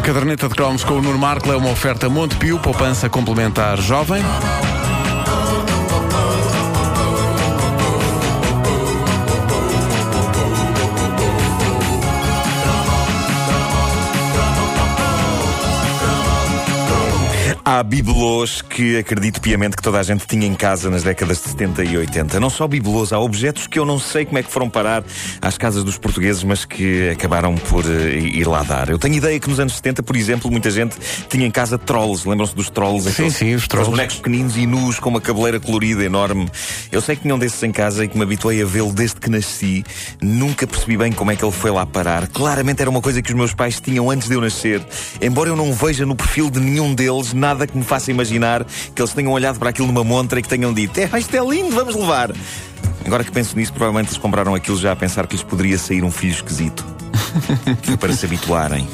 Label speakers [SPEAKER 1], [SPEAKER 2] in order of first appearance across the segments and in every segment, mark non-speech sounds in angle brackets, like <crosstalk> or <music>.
[SPEAKER 1] A caderneta de cromos com o Nuno Marco é uma oferta Montepio, poupança complementar jovem.
[SPEAKER 2] Há bibelôs que acredito piamente que toda a gente tinha em casa nas décadas de 70 e 80. Não só bibelôs, há objetos que eu não sei como é que foram parar às casas dos portugueses, mas que acabaram por uh, ir lá dar. Eu tenho ideia que nos anos 70, por exemplo, muita gente tinha em casa trolls. Lembram-se dos trolls?
[SPEAKER 1] Sim, aqueles, sim, os trolls.
[SPEAKER 2] bonecos pequeninos e nus com uma cabeleira colorida enorme. Eu sei que tinham desses em casa e que me habituei a vê-lo desde que nasci. Nunca percebi bem como é que ele foi lá parar. Claramente era uma coisa que os meus pais tinham antes de eu nascer. Embora eu não veja no perfil de nenhum deles nada nada que me faça imaginar que eles tenham olhado para aquilo numa montra e que tenham dito: é, isto é lindo, vamos levar. Agora que penso nisso, provavelmente eles compraram aquilo já a pensar que lhes poderia sair um filho esquisito. <laughs> para se habituarem.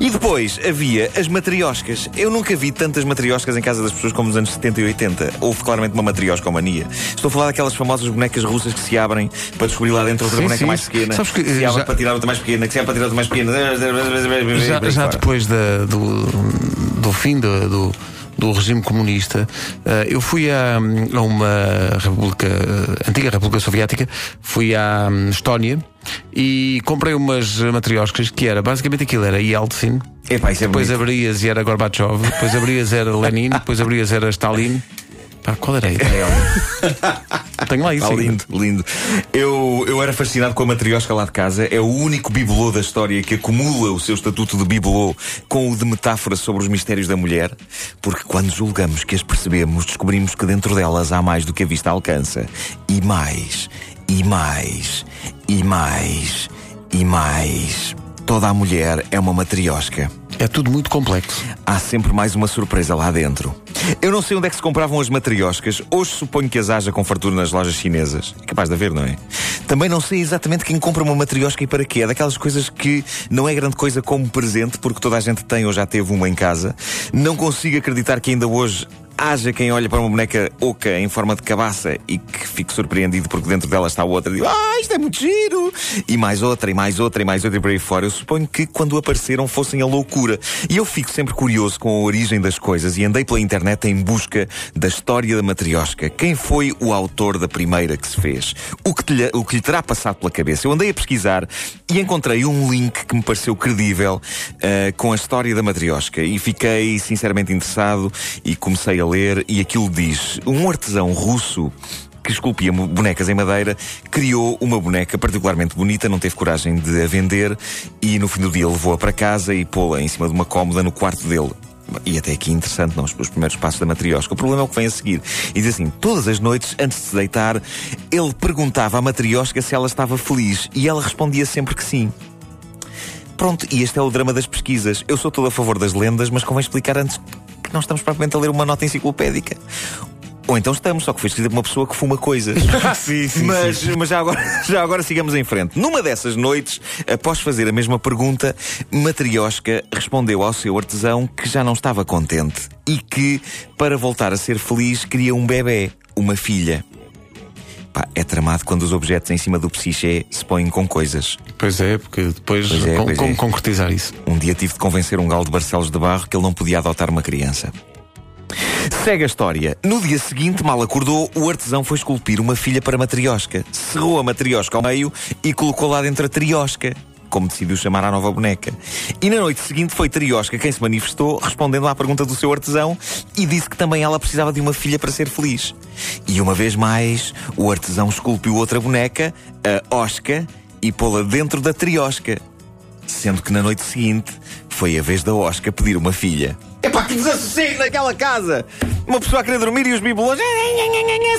[SPEAKER 2] E depois havia as matrioscas. Eu nunca vi tantas matrioscas em casa das pessoas como nos anos 70 e 80. Houve claramente uma matriosca mania. Estou a falar daquelas famosas bonecas russas que se abrem para descobrir lá dentro outra sim, boneca sim. mais pequena. Sabes que, se abre já... para tirar outra mais pequena, que se abre para tirar outra mais pequena.
[SPEAKER 1] Já, já depois da, do fim do, do do regime comunista. Uh, eu fui a, uma república, uh, antiga República Soviética, fui à um, Estónia e comprei umas matrioscas que era basicamente aquilo, era Yeltsin.
[SPEAKER 2] Epá, é
[SPEAKER 1] depois abrias e era Gorbachev, depois abrias era <laughs> Lenin, depois abrias era Stalin. Pá, qual era a ideia? <laughs> Tenho lá isso.
[SPEAKER 2] Ah, lindo, lindo. Eu, eu era fascinado com a matriosca lá de casa. É o único bibelô da história que acumula o seu estatuto de bibelô com o de metáfora sobre os mistérios da mulher. Porque quando julgamos que as percebemos, descobrimos que dentro delas há mais do que a vista alcança. E mais, e mais, e mais, e mais. Toda a mulher é uma matriosca.
[SPEAKER 1] É tudo muito complexo.
[SPEAKER 2] Há sempre mais uma surpresa lá dentro. Eu não sei onde é que se compravam as matrioscas. Hoje suponho que as haja com fartura nas lojas chinesas. É capaz de haver, não é? Também não sei exatamente quem compra uma matriosca e para quê. É daquelas coisas que não é grande coisa como presente, porque toda a gente tem ou já teve uma em casa. Não consigo acreditar que ainda hoje haja quem olhe para uma boneca oca em forma de cabaça e que fique surpreendido porque dentro dela está outra e diga, ah, isto é muito giro! E mais outra, e mais outra, e mais outra e por aí fora. Eu suponho que quando apareceram fossem a loucura. E eu fico sempre curioso com a origem das coisas e andei pela internet em busca da história da matriosca. Quem foi o autor da primeira que se fez? O que, lhe, o que lhe terá passado pela cabeça? Eu andei a pesquisar e encontrei um link que me pareceu credível uh, com a história da matriosca e fiquei sinceramente interessado e comecei a ler e aquilo diz: um artesão russo que esculpia bonecas em madeira, criou uma boneca particularmente bonita, não teve coragem de a vender e no fim do dia levou-a para casa e pô-la em cima de uma cómoda no quarto dele. E até aqui interessante, não? Os, primeiros passos da matriosca. O problema é o que vem a seguir. E diz assim: todas as noites, antes de se deitar, ele perguntava à matriosca se ela estava feliz e ela respondia sempre que sim. Pronto, e este é o drama das pesquisas. Eu sou todo a favor das lendas, mas convém explicar antes que não estamos propriamente a ler uma nota enciclopédica. Ou então estamos, só que foi escrita por uma pessoa que fuma coisas. <laughs>
[SPEAKER 1] sim, sim,
[SPEAKER 2] mas,
[SPEAKER 1] sim.
[SPEAKER 2] mas já agora, <laughs> já agora sigamos em frente. Numa dessas noites, após fazer a mesma pergunta, Matriosca respondeu ao seu artesão que já não estava contente e que, para voltar a ser feliz, queria um bebê, uma filha. Pá, é tramado quando os objetos em cima do psiché se põem com coisas.
[SPEAKER 1] Pois é, porque depois pois é, com, como é. concretizar isso?
[SPEAKER 2] Um dia tive de convencer um galo de Barcelos de Barro que ele não podia adotar uma criança. Segue a história. No dia seguinte, mal acordou, o artesão foi esculpir uma filha para a matriosca. Cerrou a matriosca ao meio e colocou lá dentro a triosca como decidiu chamar a nova boneca. E na noite seguinte foi Triosca quem se manifestou, respondendo à pergunta do seu artesão, e disse que também ela precisava de uma filha para ser feliz. E uma vez mais, o artesão esculpiu outra boneca, a Osca, e pô-la dentro da Triosca. Sendo que na noite seguinte foi a vez da Osca pedir uma filha. Epá, que desassossego naquela casa! Uma pessoa a querer dormir e os bibelôs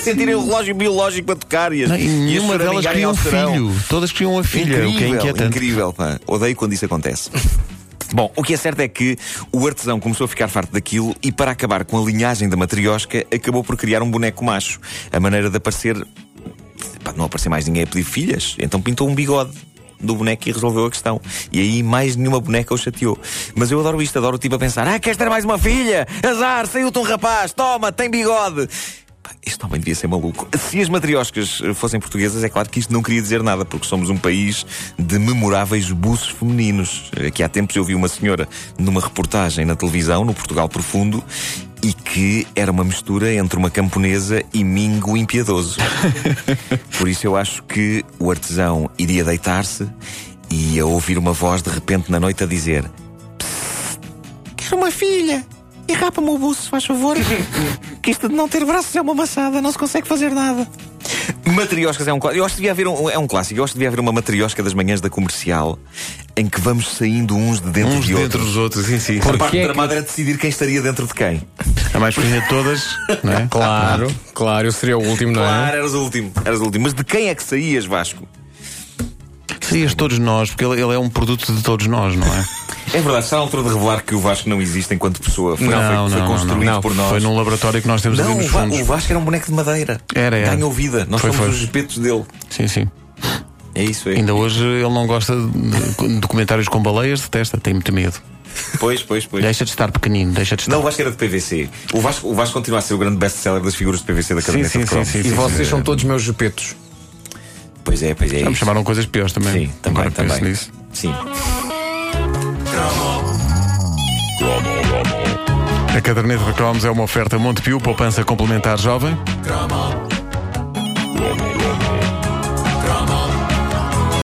[SPEAKER 2] sentirem o relógio biológico a tocar e, as,
[SPEAKER 1] e nenhuma delas queria um filho. Todas queriam uma filha, incrível, o que é inquietante.
[SPEAKER 2] Incrível, pá. Odeio quando isso acontece. <laughs> Bom, o que é certo é que o artesão começou a ficar farto daquilo e, para acabar com a linhagem da matriosca, acabou por criar um boneco macho. A maneira de aparecer. Pá, não aparecer mais ninguém a pedir filhas, então pintou um bigode do boneco e resolveu a questão. E aí mais nenhuma boneca o chateou. Mas eu adoro isto, adoro o tipo a pensar: ah, queres ter mais uma filha? Azar, saiu-te um rapaz, toma, tem bigode. este homem devia ser maluco. Se as matrioscas fossem portuguesas, é claro que isto não queria dizer nada, porque somos um país de memoráveis buços femininos. Aqui há tempos eu vi uma senhora numa reportagem na televisão, no Portugal Profundo, e que era uma mistura entre uma camponesa e mingo impiedoso. <laughs> Por isso eu acho que o artesão iria deitar-se e ia ouvir uma voz de repente na noite a dizer: Quero uma filha! E rapa-me o buço, faz favor. <laughs> que isto de não ter braços é uma maçada, não se consegue fazer nada. Matrioscas é um clássico. Eu acho que devia haver um, é um clássico. Eu acho que devia haver uma matriosca das manhãs da comercial em que vamos saindo uns de dentro
[SPEAKER 1] uns
[SPEAKER 2] de
[SPEAKER 1] dentro
[SPEAKER 2] outros.
[SPEAKER 1] dos outros, sim, sim.
[SPEAKER 2] A parte
[SPEAKER 3] é que-
[SPEAKER 2] tramada era decidir quem estaria dentro de quem.
[SPEAKER 1] A mais pequena de todas, não é?
[SPEAKER 3] Claro, claro, eu seria o último, não
[SPEAKER 2] Claro,
[SPEAKER 3] é?
[SPEAKER 2] eras o último. Eras o último. Mas de quem é que saías, Vasco?
[SPEAKER 1] Serias todos nós, porque ele, ele é um produto de todos nós, não é? <laughs>
[SPEAKER 2] É verdade, está na altura de revelar que o Vasco não existe enquanto pessoa. Foi,
[SPEAKER 1] Não,
[SPEAKER 2] foi,
[SPEAKER 1] não,
[SPEAKER 2] foi construído
[SPEAKER 3] não, não.
[SPEAKER 2] por nós.
[SPEAKER 1] Foi num laboratório que nós temos ali
[SPEAKER 2] Não,
[SPEAKER 1] nos
[SPEAKER 2] o, Va-
[SPEAKER 1] fundos.
[SPEAKER 2] o Vasco era um boneco de madeira.
[SPEAKER 1] Era, era.
[SPEAKER 2] Ganhou vida. Nós
[SPEAKER 1] Foi,
[SPEAKER 2] somos
[SPEAKER 1] foi.
[SPEAKER 2] os espetos dele.
[SPEAKER 1] Sim, sim.
[SPEAKER 2] É isso aí.
[SPEAKER 1] Ainda hoje ele não gosta de documentários com baleias, detesta, tem muito medo.
[SPEAKER 2] Pois, pois, pois.
[SPEAKER 1] Deixa de estar pequenino, deixa de estar.
[SPEAKER 2] Não, o Vasco era de PVC. O Vasco, o Vasco continua a ser o grande best-seller das figuras de PVC da
[SPEAKER 1] sim,
[SPEAKER 2] caderneta
[SPEAKER 1] sim,
[SPEAKER 2] de
[SPEAKER 1] sim, sim,
[SPEAKER 3] E
[SPEAKER 1] sim,
[SPEAKER 3] vocês
[SPEAKER 1] sim.
[SPEAKER 3] são todos meus jupetos.
[SPEAKER 2] Pois é, pois é.
[SPEAKER 1] Já me
[SPEAKER 2] isso.
[SPEAKER 1] chamaram coisas piores também.
[SPEAKER 2] Sim, também,
[SPEAKER 1] Agora penso
[SPEAKER 2] também.
[SPEAKER 1] nisso.
[SPEAKER 2] Sim.
[SPEAKER 1] A caderneta de cromos é uma oferta Montepio, poupança complementar jovem.